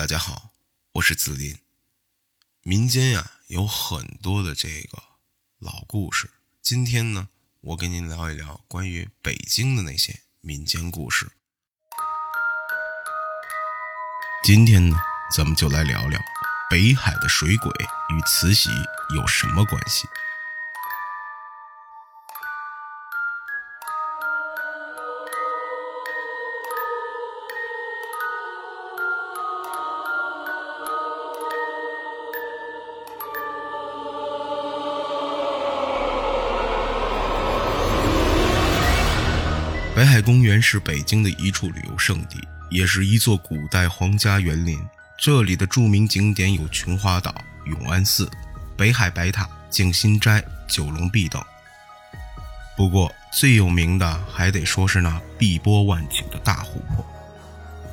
大家好，我是子林。民间呀有很多的这个老故事，今天呢，我跟您聊一聊关于北京的那些民间故事。今天呢，咱们就来聊聊北海的水鬼与慈禧有什么关系。北海公园是北京的一处旅游胜地，也是一座古代皇家园林。这里的著名景点有琼花岛、永安寺、北海白塔、静心斋、九龙壁等。不过最有名的还得说是那碧波万顷的大湖泊。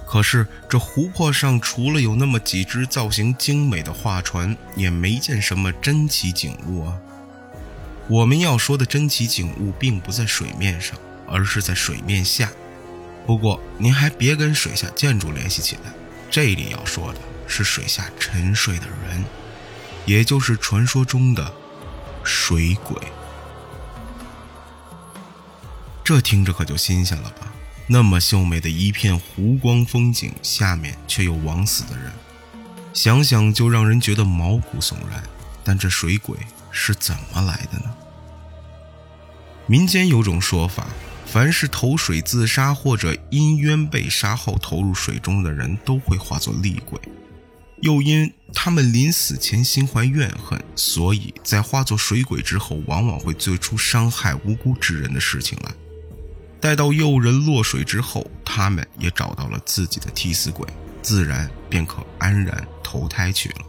可是这湖泊上除了有那么几只造型精美的画船，也没见什么珍奇景物啊。我们要说的珍奇景物，并不在水面上。而是在水面下。不过您还别跟水下建筑联系起来，这里要说的是水下沉睡的人，也就是传说中的水鬼。这听着可就新鲜了吧？那么秀美的一片湖光风景，下面却有枉死的人，想想就让人觉得毛骨悚然。但这水鬼是怎么来的呢？民间有种说法。凡是投水自杀或者因冤被杀后投入水中的人，都会化作厉鬼。又因他们临死前心怀怨恨，所以在化作水鬼之后，往往会做出伤害无辜之人的事情来。待到诱人落水之后，他们也找到了自己的替死鬼，自然便可安然投胎去了。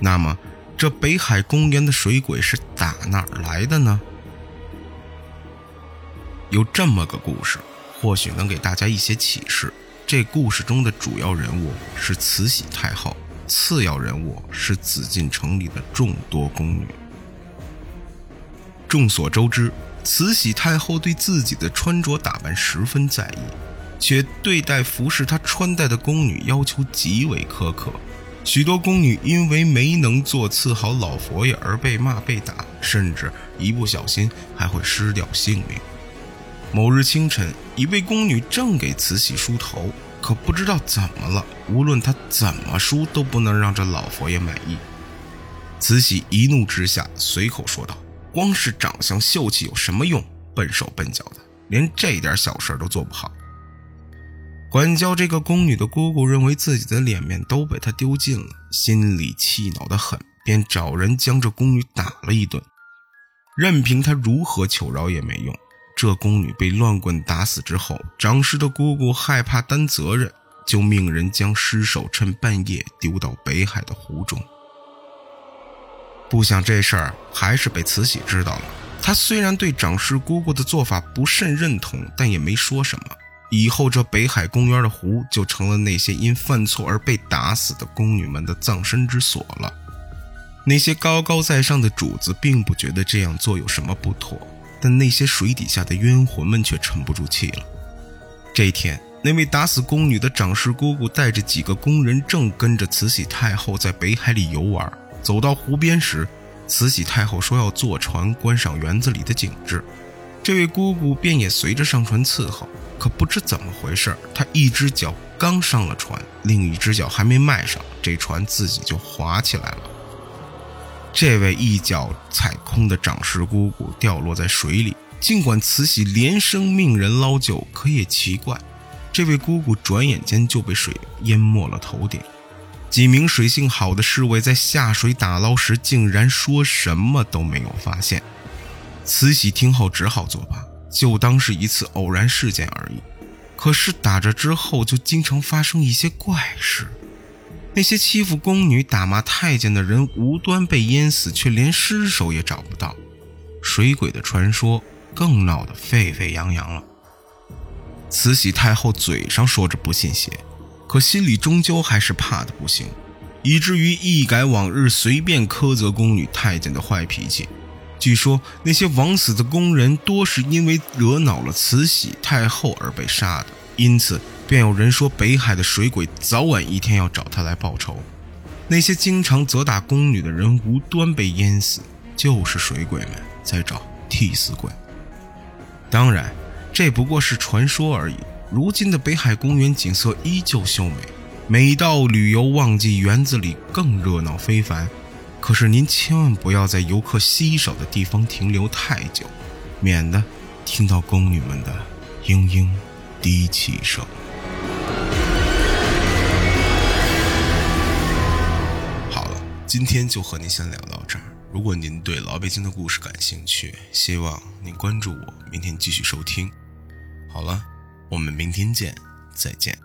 那么，这北海公园的水鬼是打哪儿来的呢？有这么个故事，或许能给大家一些启示。这故事中的主要人物是慈禧太后，次要人物是紫禁城里的众多宫女。众所周知，慈禧太后对自己的穿着打扮十分在意，且对待服侍她穿戴的宫女要求极为苛刻。许多宫女因为没能做伺候老佛爷而被骂被打，甚至一不小心还会失掉性命。某日清晨，一位宫女正给慈禧梳头，可不知道怎么了，无论她怎么梳，都不能让这老佛爷满意。慈禧一怒之下，随口说道：“光是长相秀气有什么用？笨手笨脚的，连这点小事都做不好。”管教这个宫女的姑姑认为自己的脸面都被她丢尽了，心里气恼的很，便找人将这宫女打了一顿。任凭她如何求饶也没用。这宫女被乱棍打死之后，长师的姑姑害怕担责任，就命人将尸首趁半夜丢到北海的湖中。不想这事儿还是被慈禧知道了。她虽然对长师姑姑的做法不甚认同，但也没说什么。以后这北海公园的湖就成了那些因犯错而被打死的宫女们的葬身之所了。那些高高在上的主子并不觉得这样做有什么不妥。但那些水底下的冤魂们却沉不住气了。这一天，那位打死宫女的长氏姑姑带着几个工人，正跟着慈禧太后在北海里游玩。走到湖边时，慈禧太后说要坐船观赏园子里的景致，这位姑姑便也随着上船伺候。可不知怎么回事，她一只脚刚上了船，另一只脚还没迈上，这船自己就滑起来了。这位一脚踩空的长氏姑姑掉落在水里，尽管慈禧连声命人捞救，可也奇怪，这位姑姑转眼间就被水淹没了头顶。几名水性好的侍卫在下水打捞时，竟然说什么都没有发现。慈禧听后只好作罢，就当是一次偶然事件而已。可是打着之后，就经常发生一些怪事。那些欺负宫女、打骂太监的人无端被淹死，却连尸首也找不到。水鬼的传说更闹得沸沸扬扬了。慈禧太后嘴上说着不信邪，可心里终究还是怕的不行，以至于一改往日随便苛责宫女、太监的坏脾气。据说那些枉死的宫人多是因为惹恼了慈禧太后而被杀的，因此。便有人说北海的水鬼早晚一天要找他来报仇。那些经常责打宫女的人无端被淹死，就是水鬼们在找替死鬼。当然，这不过是传说而已。如今的北海公园景色依旧秀美，每到旅游旺季，园子里更热闹非凡。可是您千万不要在游客稀少的地方停留太久，免得听到宫女们的嘤嘤低泣声。今天就和您先聊到这儿。如果您对老北京的故事感兴趣，希望您关注我，明天继续收听。好了。我们明天见，再见。